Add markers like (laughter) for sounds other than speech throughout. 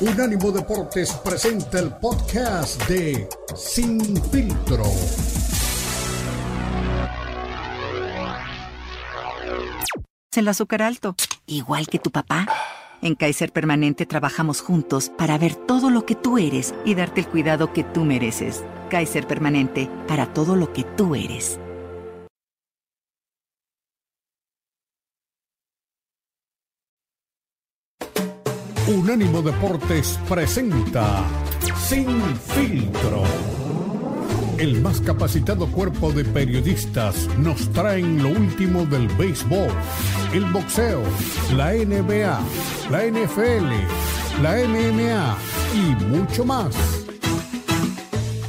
Unánimo Deportes presenta el podcast de Sin Filtro. El azúcar alto, igual que tu papá. En Kaiser Permanente trabajamos juntos para ver todo lo que tú eres y darte el cuidado que tú mereces. Kaiser Permanente, para todo lo que tú eres. Unánimo Deportes presenta Sin Filtro. El más capacitado cuerpo de periodistas nos traen lo último del béisbol, el boxeo, la NBA, la NFL, la MMA y mucho más.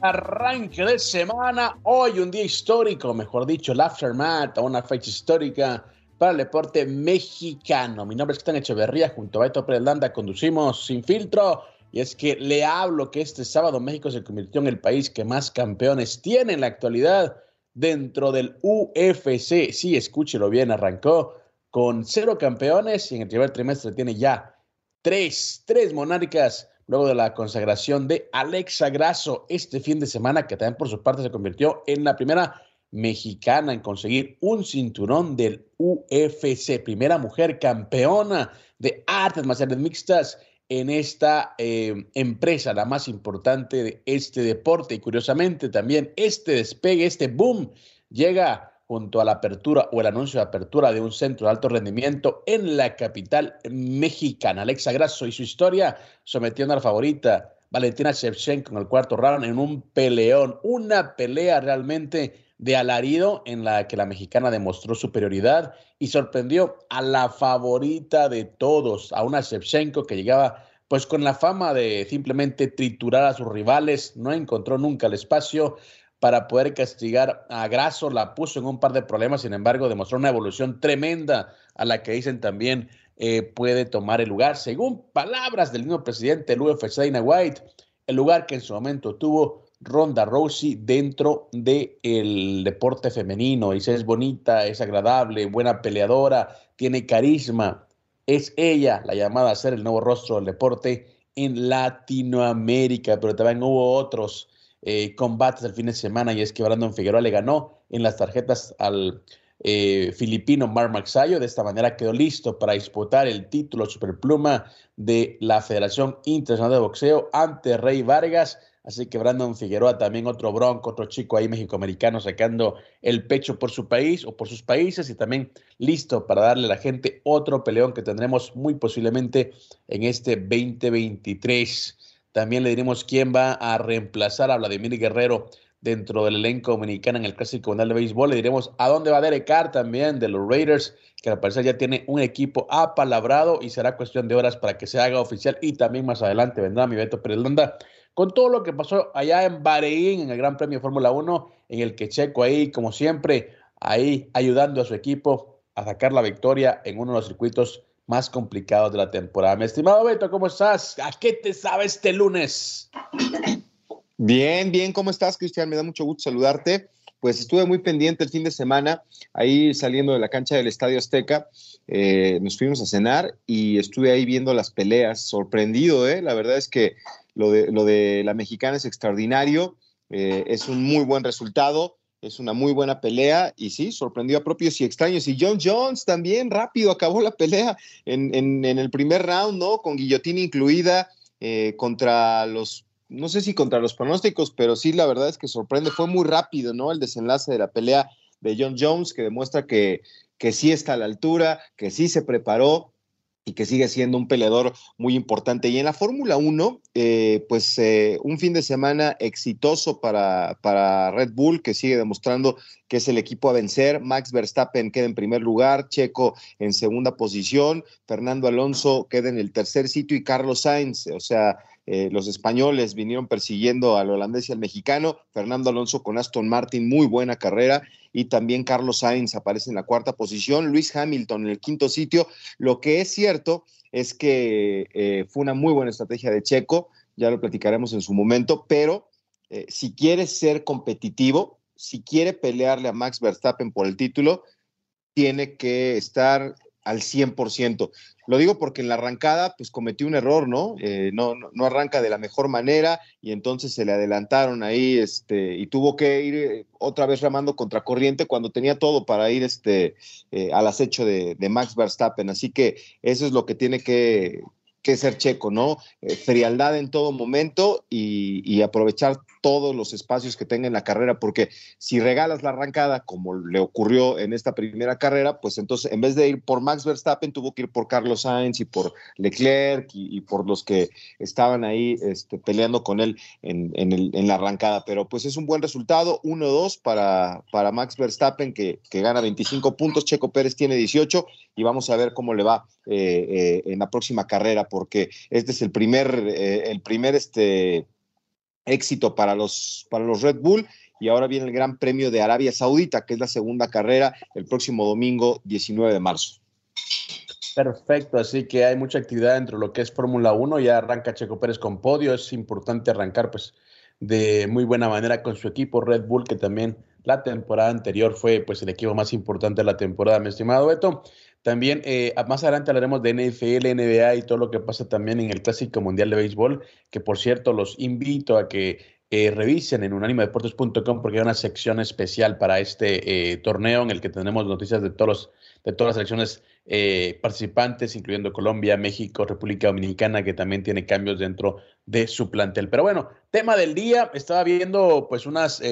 Arranque de semana. Hoy un día histórico, mejor dicho, el aftermath, una fecha histórica para el deporte mexicano. Mi nombre es Cristian Echeverría, junto a Beto Pérez conducimos Sin Filtro. Y es que le hablo que este sábado México se convirtió en el país que más campeones tiene en la actualidad dentro del UFC. Sí, escúchelo bien, arrancó con cero campeones y en el primer trimestre tiene ya tres, tres monárquicas luego de la consagración de Alexa Grasso este fin de semana, que también por su parte se convirtió en la primera mexicana en conseguir un cinturón del UFC, primera mujer campeona de artes marciales mixtas en esta eh, empresa, la más importante de este deporte. Y curiosamente también este despegue, este boom, llega junto a la apertura o el anuncio de apertura de un centro de alto rendimiento en la capital mexicana. Alexa Grasso y su historia sometiendo a la favorita Valentina Shevchenko en el cuarto round en un peleón, una pelea realmente de alarido en la que la mexicana demostró superioridad y sorprendió a la favorita de todos, a una Shevchenko que llegaba pues con la fama de simplemente triturar a sus rivales, no encontró nunca el espacio, para poder castigar a Grasso, la puso en un par de problemas, sin embargo, demostró una evolución tremenda a la que dicen también eh, puede tomar el lugar. Según palabras del mismo presidente del UFC, White, el lugar que en su momento tuvo Ronda Rousey dentro del deporte femenino. Dice, es bonita, es agradable, buena peleadora, tiene carisma. Es ella la llamada a ser el nuevo rostro del deporte en Latinoamérica, pero también hubo otros eh, combates el fin de semana y es que Brandon Figueroa le ganó en las tarjetas al eh, filipino Mar Maxayo. De esta manera quedó listo para disputar el título superpluma de la Federación Internacional de Boxeo ante Rey Vargas. Así que Brandon Figueroa, también otro bronco, otro chico ahí mexicoamericano sacando el pecho por su país o por sus países y también listo para darle a la gente otro peleón que tendremos muy posiblemente en este 2023. También le diremos quién va a reemplazar a Vladimir Guerrero dentro del elenco dominicano en el Clásico Mundial de Béisbol. Le diremos a dónde va Derek Carr también de los Raiders, que al parecer ya tiene un equipo apalabrado y será cuestión de horas para que se haga oficial. Y también más adelante vendrá mi Beto Pérez con todo lo que pasó allá en Bahrein, en el Gran Premio Fórmula 1, en el que Checo ahí, como siempre, ahí ayudando a su equipo a sacar la victoria en uno de los circuitos más complicados de la temporada. Mi estimado Beto, ¿cómo estás? ¿A qué te sabes este lunes? Bien, bien, ¿cómo estás, Cristian? Me da mucho gusto saludarte. Pues estuve muy pendiente el fin de semana, ahí saliendo de la cancha del Estadio Azteca, eh, nos fuimos a cenar y estuve ahí viendo las peleas, sorprendido, ¿eh? La verdad es que lo de, lo de la mexicana es extraordinario, eh, es un muy buen resultado es una muy buena pelea y sí, sorprendió a propios y extraños. Y John Jones también rápido acabó la pelea en, el primer round, ¿no? Con guillotina incluida eh, contra los, no sé si contra los pronósticos, pero sí, la verdad es que sorprende. Fue muy rápido, ¿no? El desenlace de la pelea de John Jones, que demuestra que, que sí está a la altura, que sí se preparó y que sigue siendo un peleador muy importante. Y en la Fórmula 1, eh, pues eh, un fin de semana exitoso para, para Red Bull, que sigue demostrando que es el equipo a vencer. Max Verstappen queda en primer lugar, Checo en segunda posición, Fernando Alonso queda en el tercer sitio y Carlos Sainz, o sea, eh, los españoles vinieron persiguiendo al holandés y al mexicano, Fernando Alonso con Aston Martin, muy buena carrera, y también Carlos Sainz aparece en la cuarta posición, Luis Hamilton en el quinto sitio. Lo que es cierto es que eh, fue una muy buena estrategia de Checo, ya lo platicaremos en su momento, pero eh, si quiere ser competitivo, si quiere pelearle a Max Verstappen por el título, tiene que estar al 100%. Lo digo porque en la arrancada, pues cometió un error, ¿no? Eh, no, no, arranca de la mejor manera y entonces se le adelantaron ahí, este, y tuvo que ir eh, otra vez ramando contra corriente cuando tenía todo para ir este, eh, al acecho de, Max Verstappen. Así que eso es lo que tiene que, que ser checo, ¿no? Eh, frialdad en todo momento y, aprovechar todos los espacios que tenga en la carrera, porque si regalas la arrancada, como le ocurrió en esta primera carrera, pues entonces en vez de ir por Max Verstappen, tuvo que ir por Carlos Sainz y por Leclerc y, por los que estaban ahí este, peleando con él en, la arrancada. Pero pues es un buen resultado, 1-2 para, para Max Verstappen, que, que gana 25 puntos, Checo Pérez tiene 18 y vamos a ver cómo le va eh, eh, en la próxima carrera, porque este es el primer, eh, el primer este, éxito para los, para los Red Bull. Y ahora viene el Gran Premio de Arabia Saudita, que es la segunda carrera el próximo domingo 19 de marzo. Perfecto, así que hay mucha actividad dentro de lo que es Fórmula 1. Ya arranca Checo Pérez con podio. Es importante arrancar pues de muy buena manera con su equipo Red Bull, que también la temporada anterior fue pues el equipo más importante de la temporada, mi estimado Beto. También eh, más adelante hablaremos de NFL, NBA y todo lo que pasa también en el Clásico Mundial de Béisbol, que por cierto los invito a que eh, revisen en unanimodeportes.com porque hay una sección especial para este eh, torneo en el que tenemos noticias de, todos de todas las selecciones participantes, incluyendo Colombia, México, República Dominicana, que también tiene cambios dentro de su plantel. Pero bueno, tema del día, estaba viendo pues unas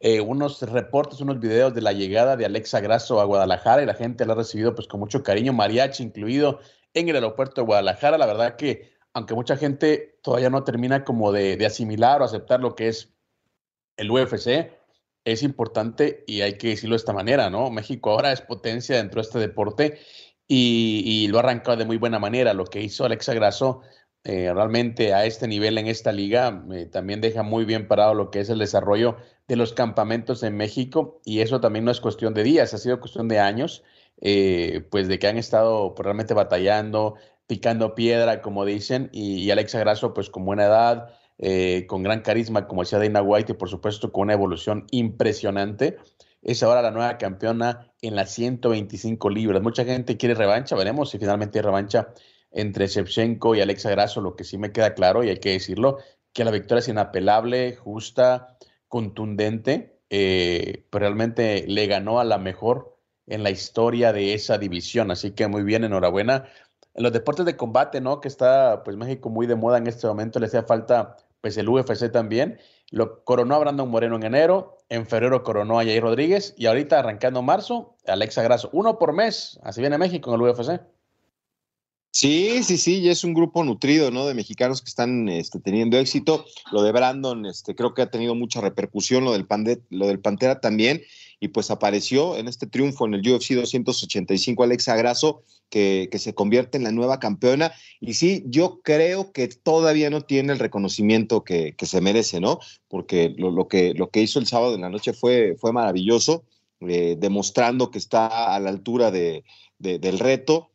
unos reportes, unos videos de la llegada de Alexa Grasso a Guadalajara y la gente la ha recibido pues con mucho cariño, mariachi incluido en el aeropuerto de Guadalajara. La verdad que aunque mucha gente todavía no termina como de, asimilar o aceptar lo que es el UFC, es importante y hay que decirlo de esta manera, ¿no? México ahora es potencia dentro de este deporte y, lo ha arrancado de muy buena manera. Lo que hizo Alexa Grasso eh, realmente a este nivel en esta liga eh, también deja muy bien parado lo que es el desarrollo de los campamentos en México y eso también no es cuestión de días, ha sido cuestión de años, eh, pues de que han estado pues, realmente batallando, picando piedra, como dicen, y, Alexa Grasso pues con buena edad, con gran carisma, como decía Dana White, y por supuesto con una evolución impresionante. Es ahora la nueva campeona en las 125 libras. Mucha gente quiere revancha, veremos si finalmente hay revancha entre Shevchenko y Alexa Grasso, lo que sí me queda claro, y hay que decirlo, que la victoria es inapelable, justa, contundente, eh, pero realmente le ganó a la mejor en la historia de esa división. Así que muy bien, enhorabuena. En los deportes de combate, ¿no? Que está pues México muy de moda en este momento, le hacía falta pues el UFC también. Lo coronó a Brandon Moreno en enero, en febrero coronó a Jair Rodríguez y ahorita arrancando marzo, Alexa Grasso, uno por mes, así viene México en el UFC. Sí, sí, sí, y es un grupo nutrido, ¿no? De mexicanos que están este, teniendo éxito. Lo de Brandon, este, creo que ha tenido mucha repercusión, lo del, lo del Pantera también, y pues apareció en este triunfo en el UFC 285 Alexa Grasso, que, que, se convierte en la nueva campeona. Y sí, yo creo que todavía no tiene el reconocimiento que, que se merece, ¿no? Porque lo, lo, que, lo que hizo el sábado en la noche fue, fue maravilloso, eh, demostrando que está a la altura de, del reto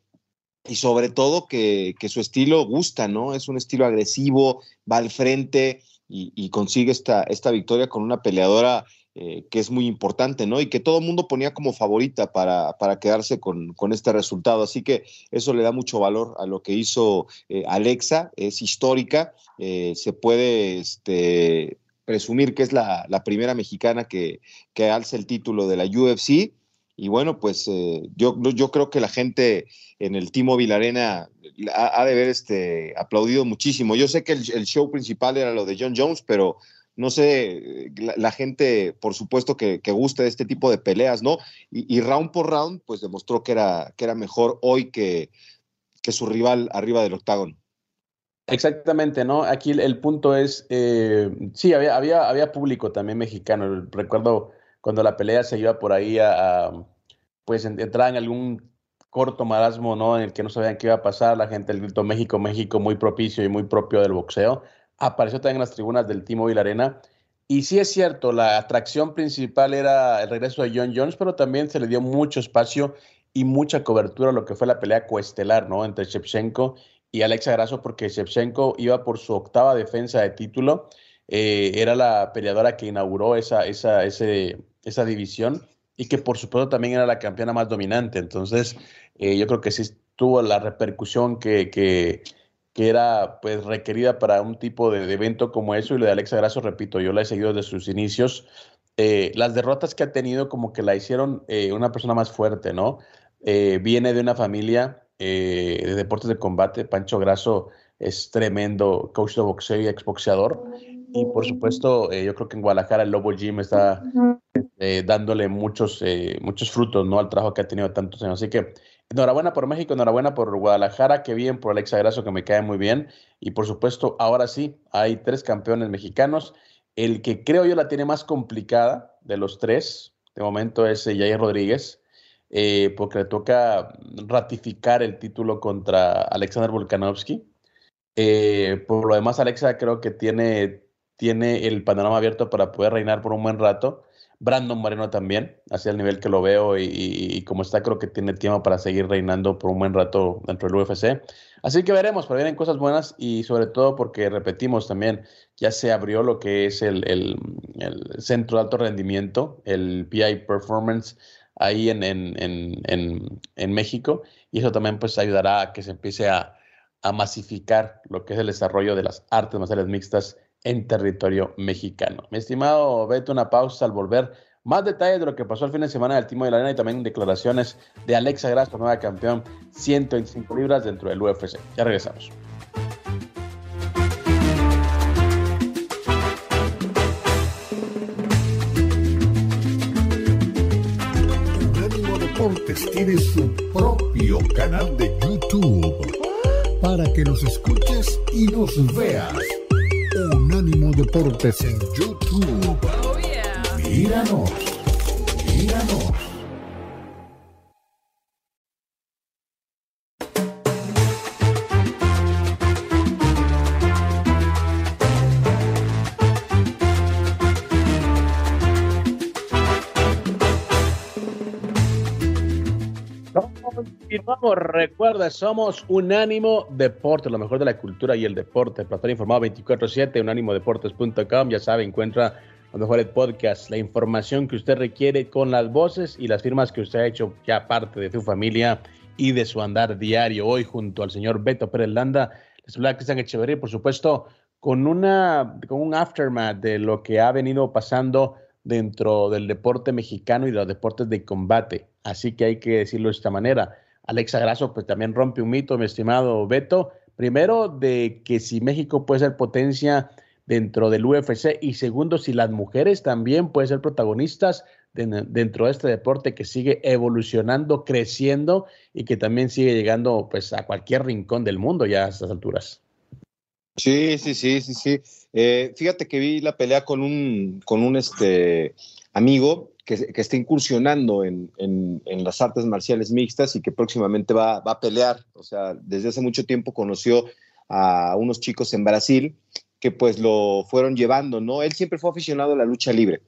y sobre todo que, su estilo gusta, ¿no? Es un estilo agresivo, va al frente y, consigue esta, esta victoria con una peleadora eh, que es muy importante, ¿no? Y que todo el mundo ponía como favorita para, para quedarse con, este resultado. Así que eso le da mucho valor a lo que hizo eh, Alexa, es histórica, eh, se puede este, presumir que es la, primera mexicana que, que alza el título de la UFC y bueno, pues eh, yo, yo creo que la gente en el Timo Vilarena ha, ha, de haber este, aplaudido muchísimo. Yo sé que el, show principal era lo de John Jones, pero no sé, la, gente, por supuesto, que, que, gusta de este tipo de peleas, ¿no? Y, round por round, pues demostró que era, que era mejor hoy que, que su rival arriba del octágono. Exactamente, ¿no? Aquí el, punto es, eh, sí, había, había, había público también mexicano. Recuerdo cuando la pelea se iba por ahí a, pues entrar en algún corto marasmo, ¿no? En el que no sabían qué iba a pasar, la gente, el grito México, México, muy propicio y muy propio del boxeo. Apareció también en las tribunas del T-Mobile Arena. Y sí es cierto, la atracción principal era el regreso de John Jones, pero también se le dio mucho espacio y mucha cobertura a lo que fue la pelea coestelar, ¿no? Entre Shevchenko y Alexa Grasso, porque Shevchenko iba por su octava defensa de título. Eh, era la peleadora que inauguró esa, esa, ese, esa división y que por supuesto también era la campeona más dominante. Entonces, eh, yo creo que sí tuvo la repercusión que, que, que, era pues requerida para un tipo de, evento como eso. Y lo de Alexa Grasso, repito, yo la he seguido desde sus inicios. Eh, las derrotas que ha tenido como que la hicieron una persona más fuerte, ¿no? viene de una familia de deportes de combate. Pancho Grasso es tremendo coach de boxeo y exboxeador. Y por supuesto, eh, yo creo que en Guadalajara el Lobo Gym está eh, dándole muchos, eh, muchos frutos ¿no? al trabajo que ha tenido tantos años. Así que enhorabuena por México, enhorabuena por Guadalajara, qué bien, por Alexa Grasso, que me cae muy bien. Y por supuesto, ahora sí, hay tres campeones mexicanos. El que creo yo la tiene más complicada de los tres, de momento, es Jair Rodríguez. porque le toca ratificar el título contra Alexander Volkanovski. por lo demás, Alexa creo que tiene tiene el panorama abierto para poder reinar por un buen rato. Brandon Moreno también, hacia el nivel que lo veo y, como está, creo que tiene tiempo para seguir reinando por un buen rato dentro del UFC. Así que veremos, pero vienen cosas buenas y sobre todo porque, repetimos también, ya se abrió lo que es el, el, centro de alto rendimiento, el PI Performance, ahí en, en, en, en, México y eso también pues ayudará a que se empiece a, a masificar lo que es el desarrollo de las artes marciales mixtas en territorio mexicano. Mi estimado, vete una pausa al volver. Más detalles de lo que pasó el fin de semana del Timo de la Arena y también declaraciones de Alexa Grasso, nueva campeón 125 libras dentro del UFC. Ya regresamos. Tiene su propio canal de YouTube para que nos escuches y nos veas Unánimo Deportes en YouTube. Oh, Míranos, míranos. Recuerda, somos Unánimo Deporte, lo mejor de la cultura y el deporte. Para estar informado 24-7, unánimodeportes.com. Ya sabe, encuentra los mejores podcasts, la información que usted requiere con las voces y las firmas que usted ha hecho ya parte de su familia y de su andar diario. Hoy, junto al señor Beto Pérez Landa, les habla Cristian Echeverría, por supuesto, con, una, con un aftermath de lo que ha venido pasando dentro del deporte mexicano y de los deportes de combate. Así que hay que decirlo de esta manera Alexa Grasso pues también rompe un mito, mi estimado Beto. Primero, de que si México puede ser potencia dentro del UFC y segundo, si las mujeres también pueden ser protagonistas dentro de este deporte que sigue evolucionando, creciendo y que también sigue llegando pues a cualquier rincón del mundo ya a estas alturas. Sí, sí, sí, sí, sí. Eh, fíjate que vi la pelea con un, con un este, amigo que, está incursionando en, las artes marciales mixtas y que próximamente va, a pelear. O sea, desde hace mucho tiempo conoció a unos chicos en Brasil que pues lo fueron llevando, ¿no? Él siempre fue aficionado a la lucha libre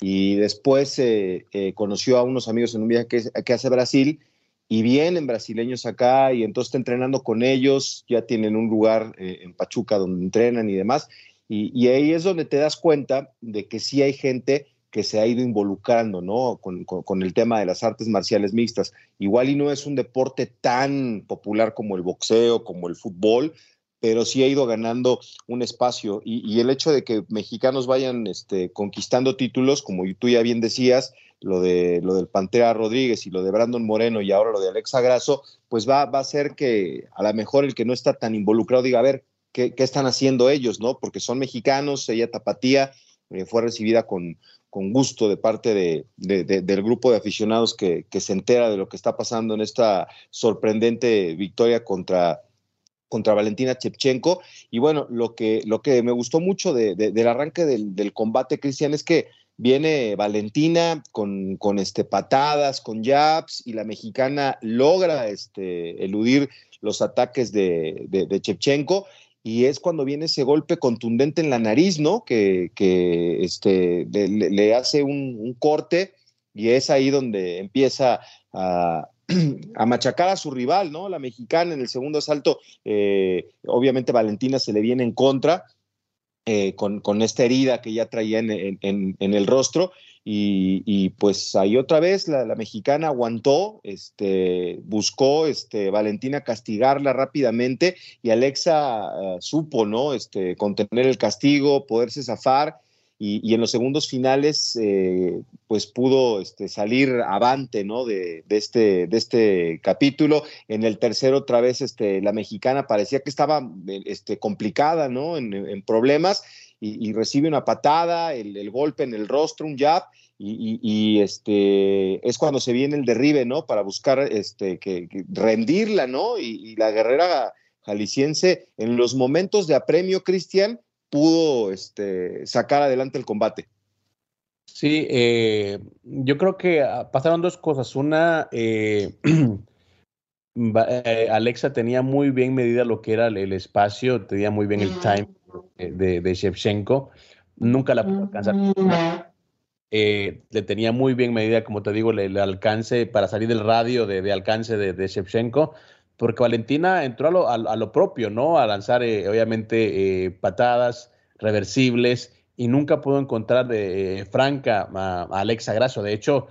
y después eh, eh, conoció a unos amigos en un viaje que, hace Brasil y vienen brasileños acá y entonces está entrenando con ellos, ya tienen un lugar eh, en Pachuca donde entrenan y demás. Y, y, ahí es donde te das cuenta de que sí hay gente que se ha ido involucrando, ¿no? Con, el tema de las artes marciales mixtas. Igual y no es un deporte tan popular como el boxeo, como el fútbol, pero sí ha ido ganando un espacio. Y, el hecho de que mexicanos vayan este, conquistando títulos, como tú ya bien decías, lo, de, lo del Pantera Rodríguez y lo de Brandon Moreno y ahora lo de Alexa Grasso, pues va, va a ser que a lo mejor el que no está tan involucrado diga, a ver, ¿qué, qué están haciendo ellos, no? Porque son mexicanos, ella tapatía, eh, fue recibida con, con gusto de parte de, del grupo de aficionados que, se entera de lo que está pasando en esta sorprendente victoria contra, contra Valentina Chepchenko. Y bueno, lo que, lo que me gustó mucho del arranque del, combate, Cristian, es que viene Valentina con, con este, patadas, con jabs, y la mexicana logra este, eludir los ataques de, de, Chepchenko y es cuando viene ese golpe contundente en la nariz, ¿no? Que, que este, le, hace un, corte y es ahí donde empieza (clears throat) a, machacar a su rival, ¿no? La mexicana en el segundo asalto, eh, obviamente Valentina se le viene en contra eh, con, con, esta herida que ya traía en, en el rostro y, pues ahí otra vez la, mexicana aguantó, este, buscó este, Valentina castigarla rápidamente y Alexa eh, supo, ¿no? Este, contener el castigo, poderse zafar y, en los segundos finales eh, pues pudo este, salir avante, ¿no? De, este, de este capítulo. En el tercero otra vez este, la mexicana parecía que estaba este, complicada, ¿no? En, problemas y, recibe una patada, el, golpe en el rostro, un jab, y, este, es cuando se viene el derribe, ¿no? Para buscar este, que, rendirla, ¿no? Y, la guerrera jalisciense, en los momentos de apremio, Cristian, pudo este, sacar adelante el combate. Sí, eh, yo creo que ah, pasaron dos cosas. Una, eh, (clears throat) eh, Alexa tenía muy bien medida lo que era el, espacio, tenía muy bien el time de, de Shevchenko. Nunca la pudo alcanzar eh, le tenía muy bien medida, como te digo, el, alcance para salir del radio de, alcance de, Shevchenko, porque Valentina entró a lo, a, lo propio, ¿no? A lanzar, eh, obviamente, eh, patadas reversibles y nunca pudo encontrar de franca a, Alexa Grasso. De hecho,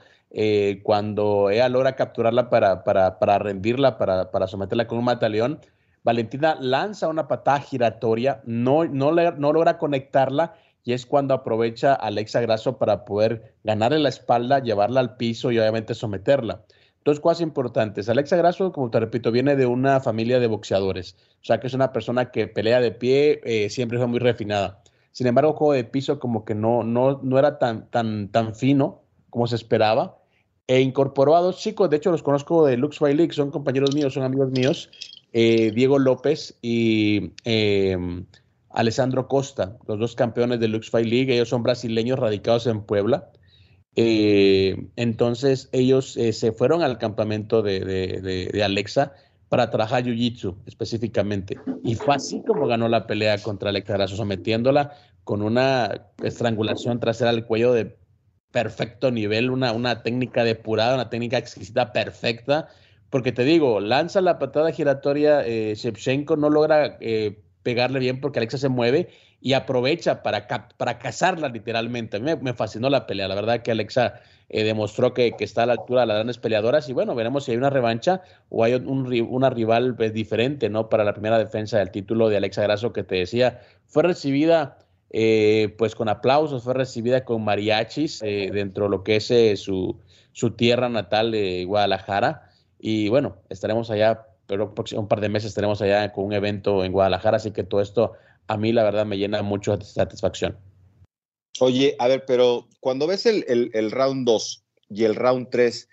cuando ella logra capturarla para, para, para rendirla, para, para, someterla con un mataleón, Valentina lanza una patada giratoria, no, no, logra conectarla y es cuando aprovecha a Alexa Grasso para poder ganarle la espalda, llevarla al piso y obviamente someterla. Dos cosas importantes. Alexa Grasso, como te repito, viene de una familia de boxeadores. O sea, que es una persona que pelea de pie, eh, siempre fue muy refinada. Sin embargo, juego de piso como que no, no, no era tan, tan, tan fino como se esperaba. E incorporó a dos chicos, de hecho los conozco de Lux Fight League, son compañeros míos, son amigos míos, eh, Diego López y eh, Alessandro Costa, los dos campeones de Lux Fight League, ellos son brasileños radicados en Puebla. Eh, entonces ellos eh, se fueron al campamento de, Alexa para trabajar Jiu-Jitsu específicamente. Y fue así como ganó la pelea contra Alexa Grasso, sometiéndola con una estrangulación trasera al cuello de perfecto nivel, una, una técnica depurada, una técnica exquisita perfecta. Porque te digo, lanza la patada giratoria, eh, Shevchenko no logra eh, pegarle bien porque Alexa se mueve y aprovecha para, para cazarla literalmente. A mí me, fascinó la pelea, la verdad que Alexa eh, demostró que, está a la altura de las grandes peleadoras y bueno, veremos si hay una revancha o hay un, una rival pues, diferente, ¿no? Para la primera defensa del título de Alexa Grasso que te decía, fue recibida eh, pues con aplausos, fue recibida con mariachis eh, dentro de lo que es su, su tierra natal de Guadalajara y bueno, estaremos allá pero un par de meses estaremos allá con un evento en Guadalajara, así que todo esto a mí la verdad me llena mucho de satisfacción. Oye, a ver, pero cuando ves el, el, round 2 y el round 3,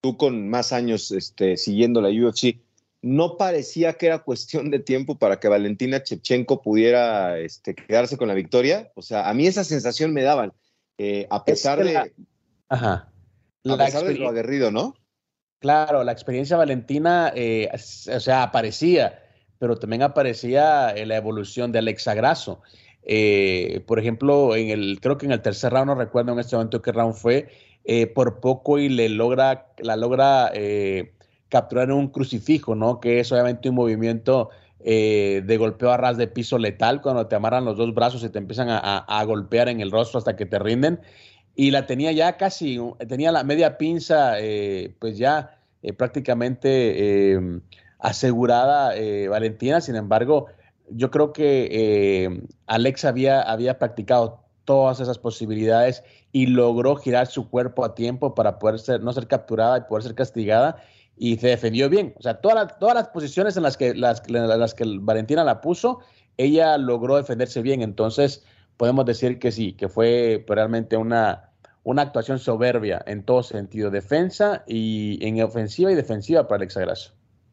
tú con más años este, siguiendo la UFC, ¿no parecía que era cuestión de tiempo para que Valentina Chepchenko pudiera este, quedarse con la victoria? O sea, a mí esa sensación me daban, eh, a pesar de... Ajá. a pesar de lo aguerrido, ¿no? Claro, la experiencia valentina, eh, o sea, aparecía, pero también aparecía en la evolución de Alexa Grasso. Eh, por ejemplo, en el, creo que en el tercer round, no recuerdo en este momento qué round fue, eh, por poco y le logra, la logra capturar un crucifijo, ¿no? Que es obviamente un movimiento de golpeo a ras de piso letal, cuando te amarran los dos brazos y te empiezan a golpear en el rostro hasta que te rinden y la tenía ya casi, tenía la media pinza, eh, pues ya eh, prácticamente em, asegurada eh, Valentina. Sin embargo, yo creo que Alex había, había practicado todas esas posibilidades y logró girar su cuerpo a tiempo para poder ser, no ser capturada y poder ser castigada y se defendió bien. O sea, todas todas las posiciones en las que, las, las que Valentina la puso, ella logró defenderse bien. Entonces, podemos decir que sí, que fue realmente una, una actuación soberbia en todo sentido, defensa y en ofensiva y defensiva para Alexa Grasso.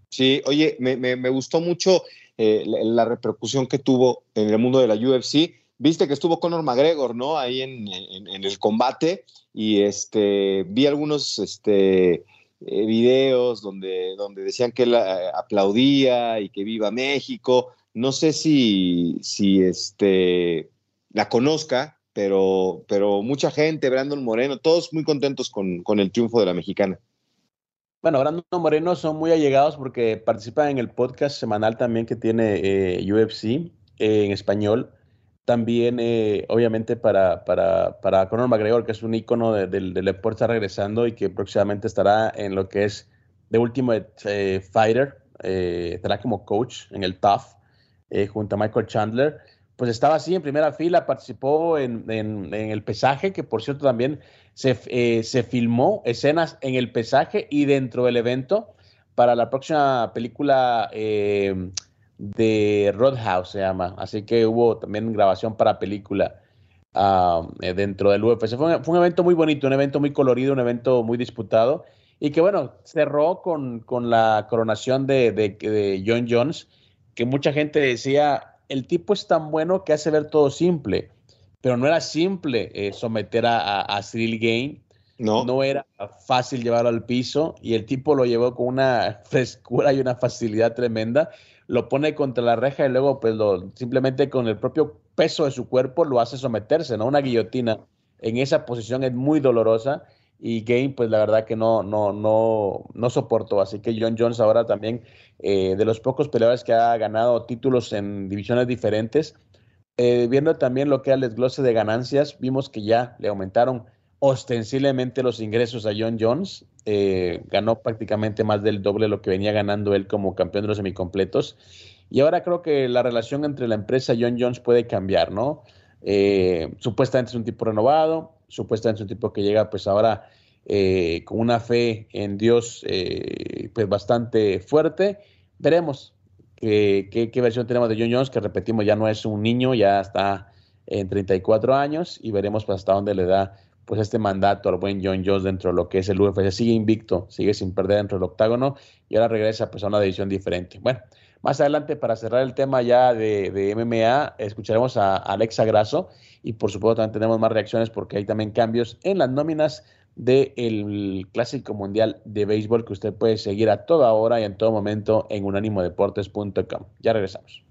Sí, oye, me, gustó mucho eh, la, repercusión que tuvo en el mundo de la UFC viste que estuvo Conor McGregor, ¿no? Ahí en, el combate y este, vi algunos este, eh, videos donde, donde decían que él eh, aplaudía y que viva México. No sé si, si este, la conozca, pero, pero mucha gente, Brandon Moreno, todos muy contentos con, con el triunfo de la mexicana. Bueno, Brandon Moreno son muy allegados porque participan en el podcast semanal también que tiene eh, UFC en español también, eh, obviamente, para, para, para Conor McGregor, que es un ícono del deporte, está regresando y que próximamente estará en lo que es The Ultimate eh, Fighter, eh, estará como coach en el TUF, junto a Michael Chandler. Pues estaba así en primera fila, participó en, en, el pesaje, que por cierto también se, se filmó escenas en el pesaje y dentro del evento para la próxima película de Roadhouse se llama, así que hubo también grabación para película ah, eh, dentro del UFC. Fue un, evento muy bonito, un evento muy colorido, un evento muy disputado y que bueno, cerró con, la coronación de, John Jones, que mucha gente decía, el tipo es tan bueno que hace ver todo simple, pero no era simple eh, someter a, a, Cyril Gain. No. no era fácil llevarlo al piso y el tipo lo llevó con una (laughs) frescura y una facilidad tremenda lo pone contra la reja y luego pues lo, simplemente con el propio peso de su cuerpo lo hace someterse, ¿no? Una guillotina en esa posición es muy dolorosa y Game pues la verdad que no, no, no, no soportó. Así que John Jones ahora también eh, de los pocos peleadores que ha ganado títulos en divisiones diferentes, eh, viendo también lo que era el desglose de ganancias, vimos que ya le aumentaron ostensiblemente los ingresos a John Jones. Eh, ganó prácticamente más del doble de lo que venía ganando él como campeón de los semicompletos. Y ahora creo que la relación entre la empresa y John Jones puede cambiar, ¿no? Eh, supuestamente es un tipo renovado, supuestamente es un tipo que llega pues ahora eh, con una fe en Dios pues bastante fuerte. Veremos qué, qué, versión tenemos de John Jones, que repetimos ya no es un niño, ya está en 34 años y veremos pues, hasta dónde le da pues este mandato al buen John Jones dentro de lo que es el UFC. Sigue invicto, sigue sin perder dentro del octágono y ahora regresa pues a una división diferente. Bueno, más adelante para cerrar el tema ya de, MMA, escucharemos a Alexa Grasso y por supuesto también tenemos más reacciones porque hay también cambios en las nóminas del Clásico Mundial de Béisbol que usted puede seguir a toda hora y en todo momento en unánimodeportes.com. Ya regresamos.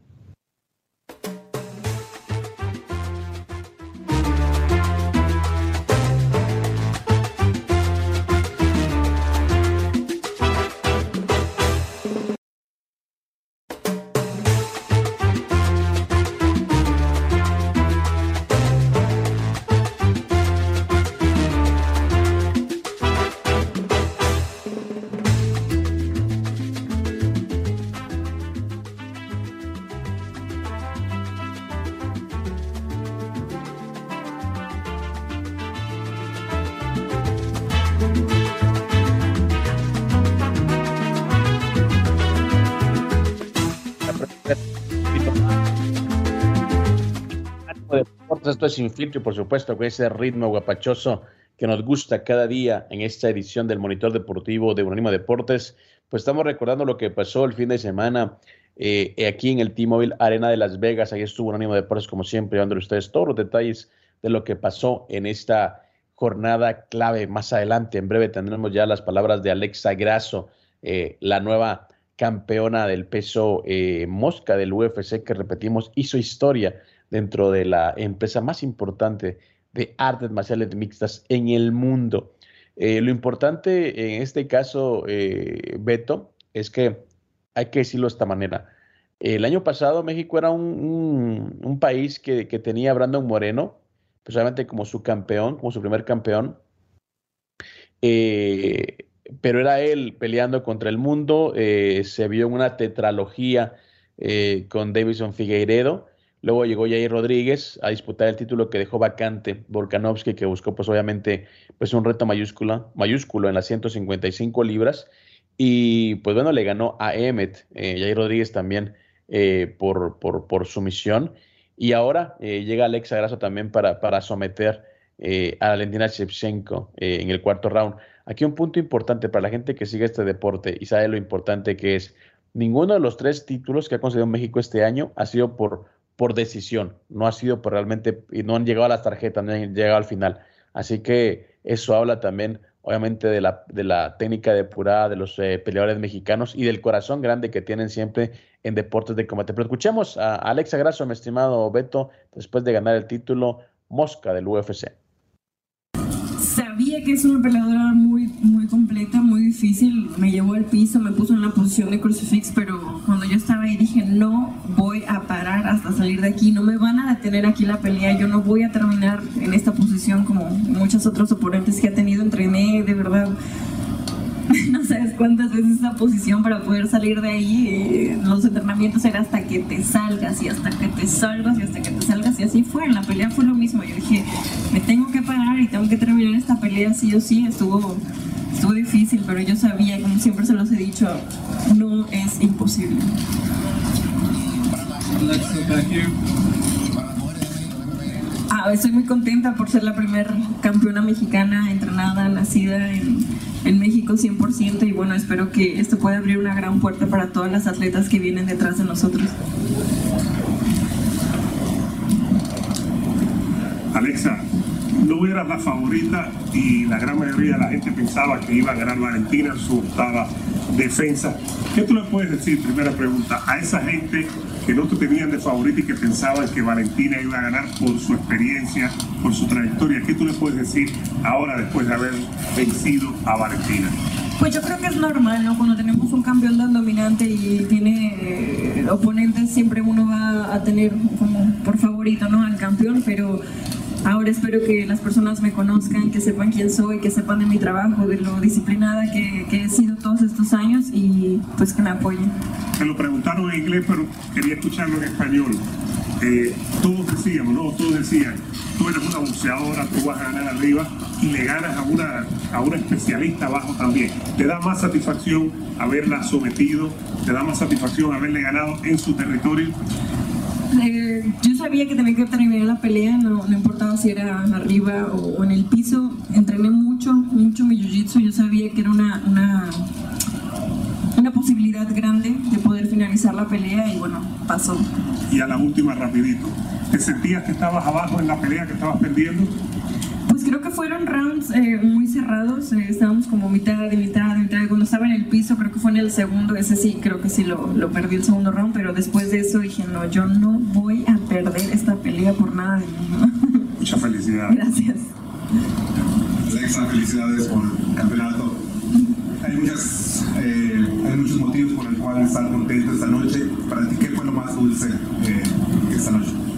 Sin Filtro y por supuesto con ese ritmo guapachoso que nos gusta cada día en esta edición del Monitor Deportivo de Unánimo Deportes, pues estamos recordando lo que pasó el fin de semana eh, aquí en el T-Mobile Arena de Las Vegas. Ahí estuvo Unánimo Deportes como siempre, dándole a ustedes todos los detalles de lo que pasó en esta jornada clave. Más adelante, en breve, tendremos ya las palabras de Alexa Grasso, eh, la nueva campeona del peso eh, mosca del UFC, que repetimos, hizo historia dentro de la empresa más importante de artes marciales mixtas en el mundo. Eh, lo importante en este caso, eh, Beto, es que hay que decirlo de esta manera. El año pasado México era un, país que, tenía a Brandon Moreno, precisamente como su campeón, como su primer campeón, eh, pero era él peleando contra el mundo, se vio una tetralogía con Davison Figueiredo, Luego llegó Jair Rodríguez a disputar el título que dejó vacante Volkanovski, que buscó pues obviamente pues un reto mayúscula, mayúsculo en las 155 libras. Y pues bueno, le ganó a Emmet, eh, Jair Rodríguez también eh, por, por, por, su misión. Y ahora eh, llega Alexa Grasso también para, para someter a Valentina Shevchenko en el cuarto round. Aquí un punto importante para la gente que sigue este deporte y sabe lo importante que es. Ninguno de los tres títulos que ha conseguido México este año ha sido por por decisión, no ha sido por realmente, y no han llegado a las tarjetas, no han llegado al final. Así que eso habla también, obviamente, de la, de la técnica depurada de los eh, peleadores mexicanos y del corazón grande que tienen siempre en deportes de combate. Pero escuchemos a Alexa Grasso, mi estimado Beto, después de ganar el título Mosca del UFC sabía que es una peleadora muy completa, muy difícil. Me llevó al piso, me puso en la posición de crucifix, pero cuando yo estaba ahí dije, no voy a parar hasta salir de aquí, no me van a detener aquí la pelea, yo no voy a terminar en esta posición como muchos otros oponentes que ha tenido. Entrené de verdad (laughs) no sabes cuántas veces esa posición para poder salir de ahí. Eh, los entrenamientos era hasta que te salgas y hasta que te salgas y hasta que te salgas y así fue. En la pelea fue lo mismo. Yo dije, me tengo que parar y tengo que terminar esta pelea sí o sí. Estuvo, estuvo difícil, pero yo sabía, como siempre se los he dicho, no es imposible. Ah, estoy muy contenta por ser la primera campeona mexicana entrenada, nacida en, en México 100% y bueno, espero que esto pueda abrir una gran puerta para todas las atletas que vienen detrás de nosotros. Alexa, no eras la favorita y la gran mayoría de la gente pensaba que iba a ganar Valentina su octava defensa. ¿Qué tú le puedes decir, primera pregunta, a esa gente que no te tenían de favorita y que pensaban que Valentina iba a ganar por su experiencia, por su trayectoria? ¿Qué tú le puedes decir ahora después de haber vencido a Valentina? Pues yo creo que es normal, ¿no? Cuando tenemos un campeón tan dominante y tiene eh, oponentes, siempre uno va a tener como por favorito, ¿no? Al campeón, pero Ahora espero que las personas me conozcan, que sepan quién soy, que sepan de mi trabajo, de lo disciplinada que, he sido todos estos años y pues que me apoyen. Me lo preguntaron en inglés, pero quería escucharlo en español. Eh, todos decíamos, ¿no? Todos decían, tú eres una boxeadora, tú vas a ganar arriba y le ganas a una, a una especialista abajo también. Te da más satisfacción haberla sometido, te da más satisfacción haberle ganado en su territorio. Eh, yo sabía que tenía que terminar la pelea, no, no importaba si era arriba o, en el piso. Entrené mucho, mucho mi jiu-jitsu. Yo sabía que era una, una, una, posibilidad grande de poder finalizar la pelea y bueno, pasó. Y a la última, rapidito. ¿Te sentías que estabas abajo en la pelea, que estabas perdiendo? Creo que fueron rounds eh, muy cerrados, eh, estábamos como mitad de mitad de mitad. Cuando estaba en el piso, creo que fue en el segundo, ese sí, creo que sí lo, lo perdí el segundo round, pero después de eso dije, no, yo no voy a perder esta pelea por nada de mundo. (laughs) Mucha felicidad. Gracias. Alexa, felicidades por el campeonato. Hay, muchas, eh, hay muchos motivos por el cual estar contento esta noche. Para ti, ¿qué fue lo más dulce esta noche?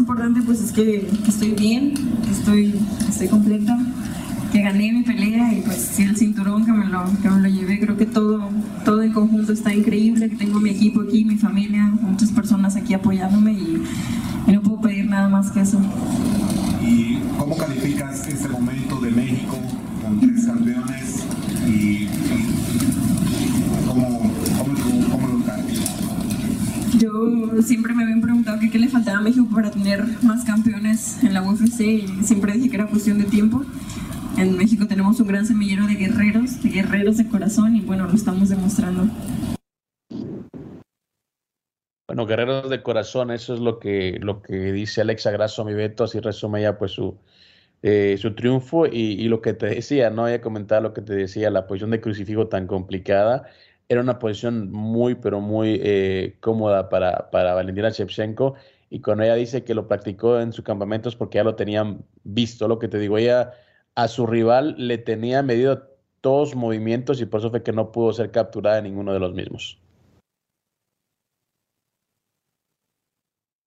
Importante pues es que, estoy bien, que estoy, estoy completa, que gané mi pelea y pues sí el cinturón que me lo, que me lo llevé, creo que todo, todo en conjunto está increíble, que tengo mi equipo aquí, mi familia, muchas personas aquí apoyándome y, no puedo pedir nada más que eso. ¿Y cómo calificas este momento de México con tres campeones y Yo siempre me habían preguntado qué le faltaba a México para tener más campeones en la UFC y siempre dije que era cuestión de tiempo. En México tenemos un gran semillero de guerreros, de guerreros de corazón y bueno, lo estamos demostrando. Bueno, guerreros de corazón, eso es lo que, lo que dice Alexa Grasso, mi Beto, así resume ya pues su, eh, su triunfo y, y, lo que te decía, ¿no? Ella comentaba lo que te decía, la posición de crucifijo tan complicada era una posición muy, pero muy eh, cómoda para, para Valentina Shevchenko. Y cuando ella dice que lo practicó en su campamento es porque ya lo tenían visto, lo que te digo, ella a su rival le tenía medido todos movimientos y por eso fue que no pudo ser capturada en ninguno de los mismos.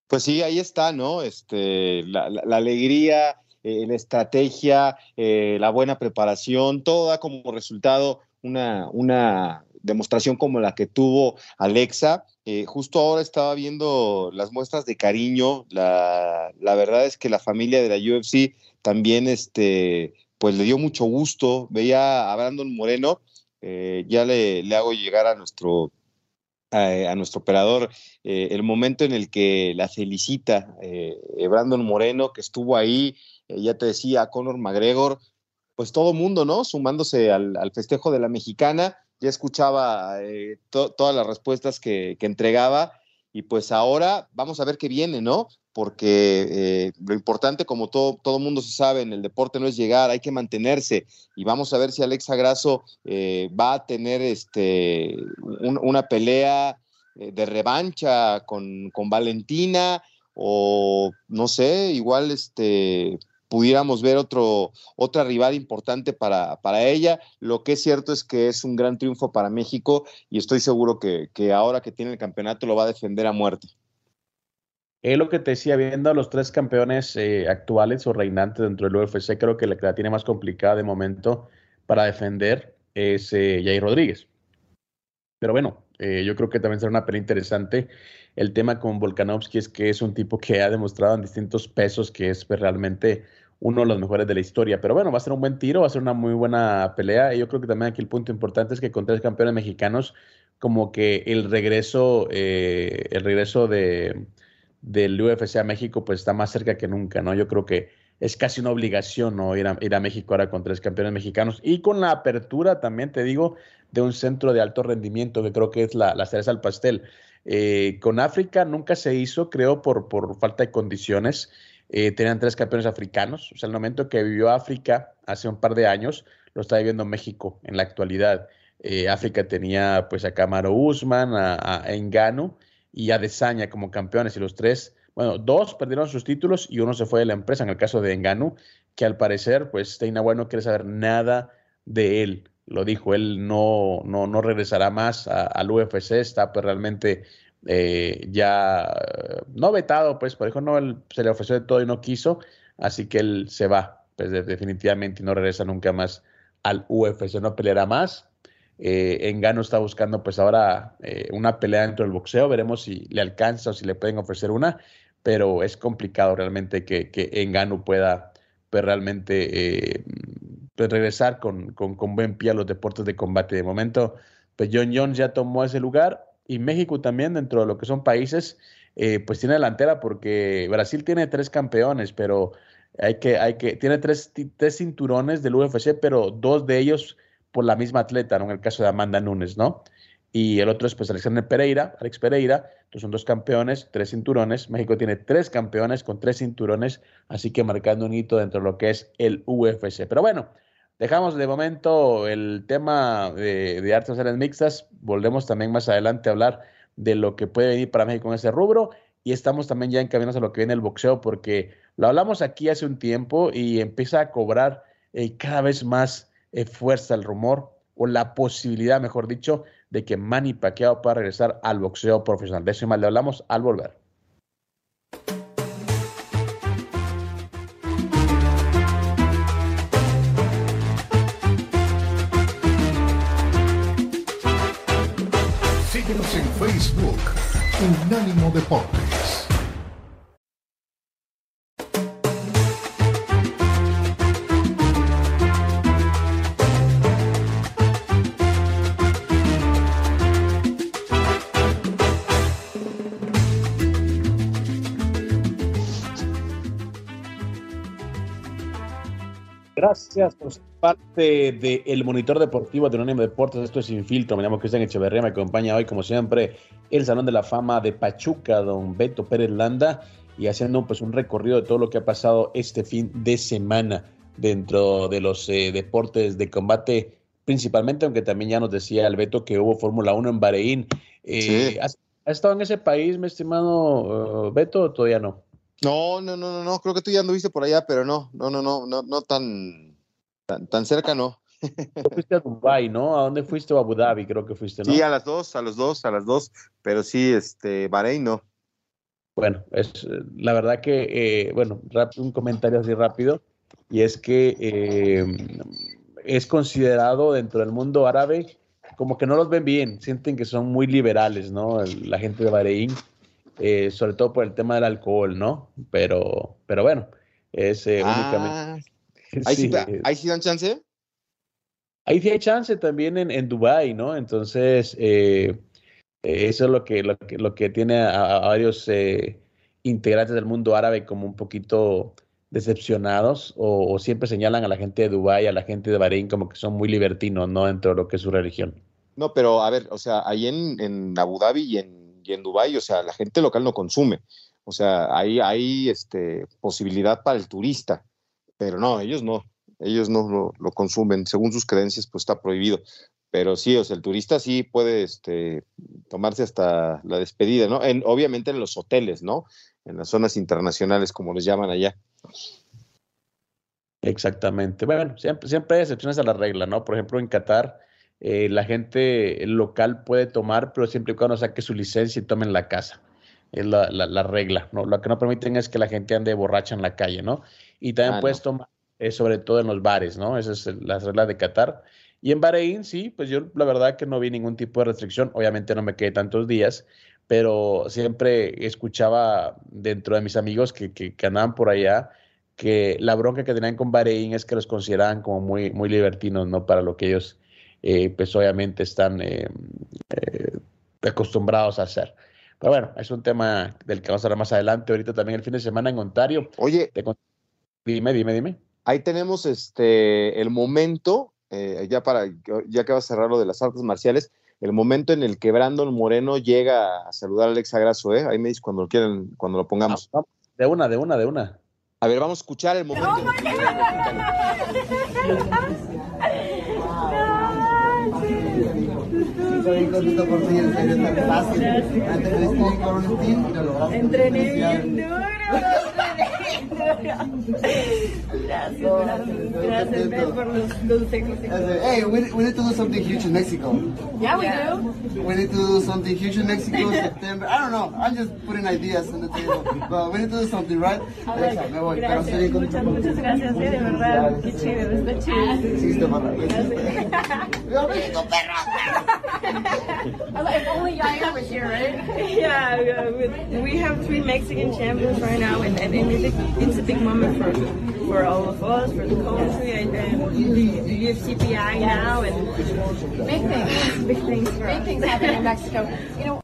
Pues sí, ahí está, ¿no? Este, la, alegría, eh, la estrategia, eh, la buena preparación, todo da como resultado una, una demostración como la que tuvo Alexa. Eh, justo ahora estaba viendo las muestras de cariño. La, verdad es que la familia de la UFC también este, pues le dio mucho gusto. Veía a Brandon Moreno, eh, ya le, hago llegar a nuestro, a, nuestro operador eh, el momento en el que la felicita Brandon Moreno, que estuvo ahí, ya te decía, Conor McGregor, pues todo mundo, ¿no? Sumándose al festejo de la mexicana ya escuchaba eh, todas las respuestas que, entregaba y pues ahora vamos a ver qué viene, ¿no? Porque eh, lo importante, como todo, todo mundo se sabe, en el deporte no es llegar, hay que mantenerse. Y vamos a ver si Alexa Grasso eh, va a tener este, una pelea de revancha con, con, Valentina o no sé, igual este, pudiéramos ver otro, otra rival importante para, para, ella. Lo que es cierto es que es un gran triunfo para México y estoy seguro que, que ahora que tiene el campeonato lo va a defender a muerte. Es lo que te decía, viendo a los tres campeones eh, actuales o reinantes dentro del UFC, creo que la que la tiene más complicada de momento para defender es eh, Jair Rodríguez. Pero bueno, eh, yo creo que también será una pelea interesante. El tema con Volkanovski es que es un tipo que ha demostrado en distintos pesos que es pues, realmente uno de los mejores de la historia. Pero bueno, va a ser un buen tiro, va a ser una muy buena pelea. Y yo creo que también aquí el punto importante es que con tres campeones mexicanos, como que el regreso, eh, el regreso de, del UFC a México, pues está más cerca que nunca, ¿no? Yo creo que es casi una obligación ¿no? ir, a, México ahora con tres campeones mexicanos y con la apertura también, te digo, de un centro de alto rendimiento, que creo que es la, la cereza al pastel. Eh, con África nunca se hizo, creo, por, por falta de condiciones. Eh, tenían tres campeones africanos. O sea, el momento que vivió África hace un par de años, lo está viviendo México en la actualidad. Eh, África tenía pues a Camaro Usman, a, a Engano y a Desaña como campeones y los tres, bueno, dos perdieron sus títulos y uno se fue de la empresa en el caso de Engano, que al parecer pues Teina Bueno no quiere saber nada de él. Lo dijo, él no, no, no regresará más al UFC, está pues realmente eh, ya no vetado, pues, por ejemplo, no, se le ofreció de todo y no quiso, así que él se va, pues definitivamente no regresa nunca más al UFC, no peleará más. Eh, Engano está buscando pues ahora eh, una pelea dentro del boxeo, veremos si le alcanza o si le pueden ofrecer una, pero es complicado realmente que, que Engano pueda pues, realmente eh, pues, regresar con, con, con, buen pie a los deportes de combate. De momento, pues John Jones ya tomó ese lugar, y México también dentro de lo que son países, eh, pues tiene delantera porque Brasil tiene tres campeones, pero hay que, hay que, tiene tres, tres cinturones del UFC, pero dos de ellos por la misma atleta, ¿no? En el caso de Amanda Nunes, ¿no? Y el otro es pues Alexander Pereira, Alex Pereira, entonces son dos campeones, tres cinturones. México tiene tres campeones con tres cinturones, así que marcando un hito dentro de lo que es el UFC. Pero bueno, Dejamos de momento el tema de, de artes marciales mixtas. Volvemos también más adelante a hablar de lo que puede venir para México en ese rubro. Y estamos también ya encaminados a lo que viene el boxeo, porque lo hablamos aquí hace un tiempo y empieza a cobrar eh, cada vez más eh, fuerza el rumor, o la posibilidad, mejor dicho, de que Manny Pacquiao pueda regresar al boxeo profesional. De eso y más le hablamos al volver. Unánimo Deportes. Gracias por ser parte del monitor deportivo de Unánimo Deportes. Esto es Sin Filtro. Me llamo Cristian Echeverría. Me acompaña hoy, como siempre, el Salón de la Fama de Pachuca, don Beto Pérez Landa, y haciendo pues un recorrido de todo lo que ha pasado este fin de semana dentro de los eh, deportes de combate, principalmente, aunque también ya nos decía el Beto que hubo Fórmula 1 en Bahrein. Eh, ¿has, estado en ese país, mi estimado uh, Beto, o todavía no? No, no, no, no, no, creo que tú ya anduviste por allá, pero no, no, no, no, no, no tan, tan, tan cerca, no. fuiste a Dubai, ¿no? ¿A dónde fuiste? a Abu Dhabi, creo que fuiste, ¿no? Sí, a las dos, a los dos, a las dos, pero sí, este, Bahrein no. Bueno, es la verdad que, eh, bueno, un comentario así rápido, y es que eh, es considerado dentro del mundo árabe como que no los ven bien, sienten que son muy liberales, ¿no? La gente de Bahrein eh, sobre todo por el tema del alcohol, ¿no? Pero, pero bueno, es eh, ah, únicamente. (laughs) ¿ahí, sí, ¿Ahí sí dan chance? Ahí sí hay chance también en, en Dubái, ¿no? Entonces, eh, eso es lo que, lo que, lo que tiene a, varios integrantes del mundo árabe como un poquito decepcionados o, siempre señalan a la gente de Dubái, a la gente de Bahrein como que son muy libertinos, ¿no? Dentro de lo que es su religión. No, pero a ver, o sea, ahí en, en Abu Dhabi y en y en Dubái, o sea, la gente local no consume. O sea, hay, hay este, posibilidad para el turista, pero no, ellos no, ellos no lo, consumen. Según sus creencias, pues está prohibido. Pero sí, o sea, el turista sí puede este, tomarse hasta la despedida, ¿no? En, obviamente en los hoteles, ¿no? En las zonas internacionales, como les llaman allá. Exactamente. Bueno, siempre, siempre hay excepciones a la regla, ¿no? Por ejemplo, en Qatar, eh, la gente local puede tomar, pero siempre y cuando saque su licencia y tome en la casa. Es la, la, regla, ¿no? Lo que no permiten es que la gente ande borracha en la calle, ¿no? Y también ah, puedes tomar, eh, sobre todo en los bares, ¿no? Esa es la regla de Qatar. Y en Bahrein, sí, pues yo la verdad que no vi ningún tipo de restricción. Obviamente no me quedé tantos días, pero siempre escuchaba dentro de mis amigos que, que, que andaban por allá que la bronca que tenían con Bahrein es que los consideraban como muy, muy libertinos, ¿no? Para lo que ellos, eh, pues obviamente están eh, eh, acostumbrados a hacer. Pero bueno, es un tema del que vamos a hablar más adelante. Ahorita también el fin de semana en Ontario. Oye, dime, dime, dime. Ahí tenemos este el momento, ya para, ya que va a cerrar lo de las artes marciales, el momento en el que Brandon Moreno llega a saludar a Alexa Grasso, ¿eh? Ahí me dice cuando lo quieran, cuando lo pongamos. Ah, de una, de una, de una. A ver, vamos a escuchar el momento. Oh Estoy contento por ti, en serio, tan fácil. Antes de con un team y lo lograste. Entrené bien duro. Gracias, gracias, Ben, por los consejos. Hey, we, we need to do something huge in Mexico. Yeah, we do. We need to do something huge in Mexico, (laughs) September. I don't know, I'm just putting ideas on the table. But we need to do something, right? Alexa, me voy. Gracias, muchas, muchas gracias, eh, de verdad. Qué chido, está chido. Sí, está para ¡Viva México, perros! if only Yair was here, right? Yeah, we have three Mexican champions right now, and, and, and it's, a, it's a big moment for for all of us, for the country, and, and the, the UFCPI now, and big things, (laughs) big things, big things happening in Mexico. You know.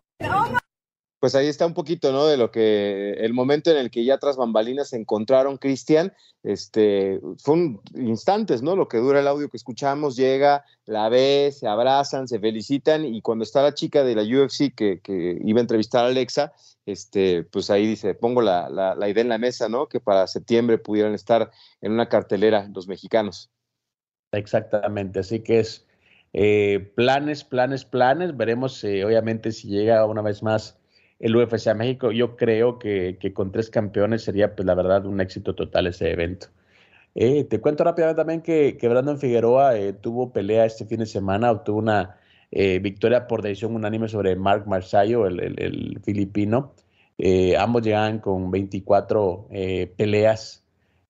Pues ahí está un poquito, ¿no? De lo que el momento en el que ya tras bambalinas se encontraron Cristian, este, un instantes, ¿no? Lo que dura el audio que escuchamos, llega, la ve, se abrazan, se felicitan y cuando está la chica de la UFC que, que iba a entrevistar a Alexa, este, pues ahí dice, pongo la, la, la idea en la mesa, ¿no? Que para septiembre pudieran estar en una cartelera los mexicanos. Exactamente, así que es eh, planes, planes, planes. Veremos, eh, obviamente, si llega una vez más el UFC a México. Yo creo que, con tres campeones sería, pues la verdad, un éxito total ese evento. Eh, te cuento rápidamente también que, Brandon Figueroa eh, tuvo pelea este fin de semana, obtuvo una eh, victoria por decisión unánime sobre Mark Marsayo, el, filipino. ambos llegan con 24 peleas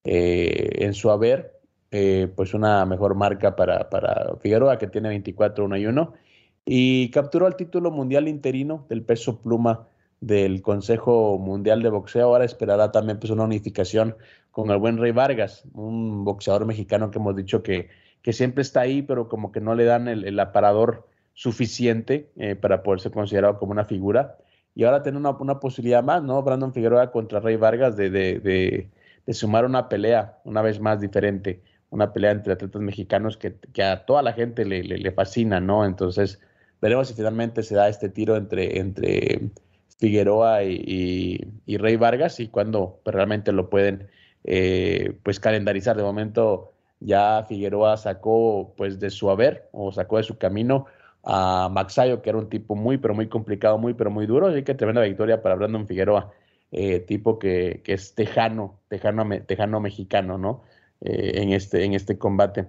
en su haber, pues una mejor marca para, para Figueroa, que tiene 24, 1 y 1, y capturó el título mundial interino del peso pluma del Consejo Mundial de Boxeo. Ahora esperará también pues, una unificación con el buen Rey Vargas, un boxeador mexicano que hemos dicho que, que siempre está ahí, pero como que no le dan el, aparador suficiente eh, para poder ser considerado como una figura. Y ahora tiene una, una posibilidad más, ¿no? Brandon Figueroa contra Rey Vargas de, de, de, sumar una pelea una vez más diferente, una pelea entre atletas mexicanos que, que a toda la gente le, le, le, fascina, ¿no? Entonces, veremos si finalmente se da este tiro entre, entre Figueroa y, Rey Vargas y cuando realmente lo pueden eh, pues calendarizar. De momento ya Figueroa sacó pues de su haber o sacó de su camino a Maxayo, que era un tipo muy pero muy complicado, muy pero muy duro, así que tremenda victoria para Brandon Figueroa, eh, tipo que, es tejano, tejano, tejano mexicano, ¿no? Eh, en, este, en este combate.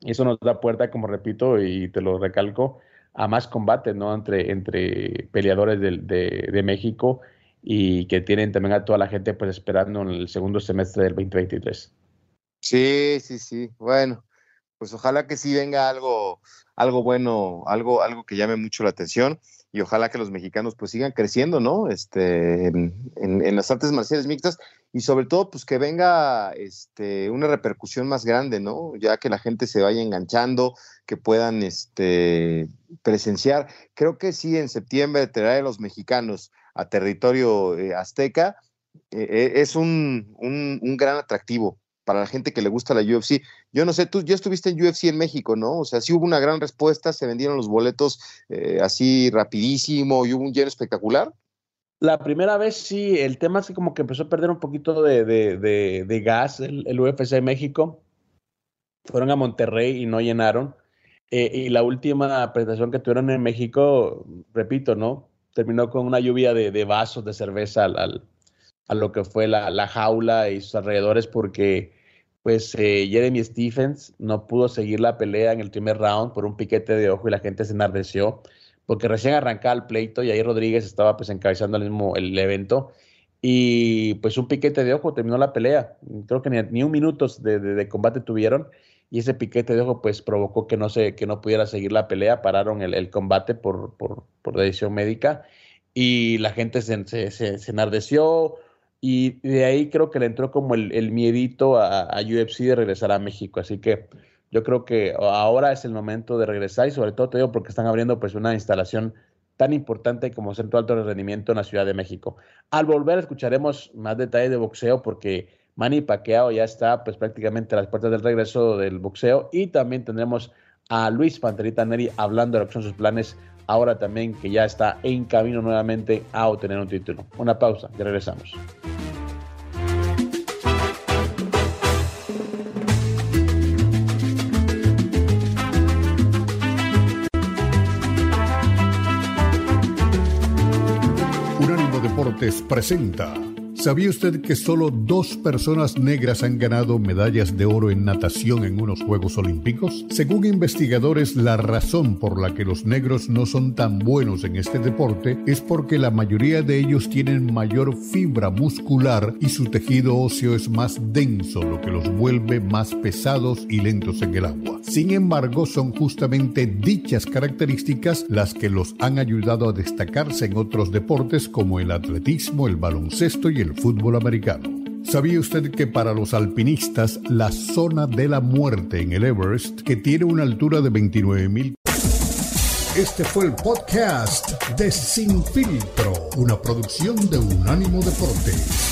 Eso nos da puerta, como repito, y te lo recalco, a más combate, ¿no? Entre, entre peleadores de, de, México y que tienen también a toda la gente pues esperando en el segundo semestre del 2023. Sí, sí, sí. Bueno, pues ojalá que sí venga algo, algo bueno, algo, algo que llame mucho la atención y ojalá que los mexicanos pues sigan creciendo, ¿no? Este, en, en, las artes marciales mixtas y sobre todo pues que venga este, una repercusión más grande, ¿no? Ya que la gente se vaya enganchando, que puedan este, presenciar. Creo que sí, en septiembre traer a los mexicanos a territorio eh, azteca eh, es un, un, un, gran atractivo para la gente que le gusta la UFC. Yo no sé, tú ya estuviste en UFC en México, ¿no? O sea, sí hubo una gran respuesta, se vendieron los boletos eh, así rapidísimo y hubo un lleno espectacular. La primera vez sí, el tema es que como que empezó a perder un poquito de, de, gas el, el, UFC México. Fueron a Monterrey y no llenaron. Eh, y la última presentación que tuvieron en México, repito, ¿no? Terminó con una lluvia de, vasos de cerveza al, a lo que fue la, la, jaula y sus alrededores porque pues eh, Jeremy Stephens no pudo seguir la pelea en el primer round por un piquete de ojo y la gente se enardeció porque recién arrancaba el pleito y ahí Rodríguez estaba pues encabezando el mismo el evento. Y pues un piquete de ojo terminó la pelea. Creo que ni, un minuto de, combate tuvieron. Y ese piquete de ojo pues provocó que no, se, que no pudiera seguir la pelea, pararon el, combate por, por, por, decisión médica. Y la gente se, se, se, enardeció. Y de ahí creo que le entró como el, el miedito a, a UFC de regresar a México. Así que yo creo que ahora es el momento de regresar y sobre todo te digo porque están abriendo pues una instalación tan importante como Centro Alto de Rendimiento en la Ciudad de México. Al volver escucharemos más detalles de boxeo porque Manny Pacquiao ya está pues prácticamente a las puertas del regreso del boxeo y también tendremos a Luis Panterita Neri hablando de lo que son sus planes ahora también que ya está en camino nuevamente a obtener un título. Una pausa, ya regresamos. Presenta. ¿Sabía usted que solo dos personas negras han ganado medallas de oro en natación en unos Juegos Olímpicos? Según investigadores, la razón por la que los negros no son tan buenos en este deporte es porque la mayoría de ellos tienen mayor fibra muscular y su tejido óseo es más denso, lo que los vuelve más pesados y lentos en el agua. Sin embargo, son justamente dichas características las que los han ayudado a destacarse en otros deportes como el atletismo, el baloncesto y el fútbol americano. ¿Sabía usted que para los alpinistas la zona de la muerte en el Everest, que tiene una altura de 29.000... Este fue el podcast de Sin Filtro, una producción de Unánimo Deportes.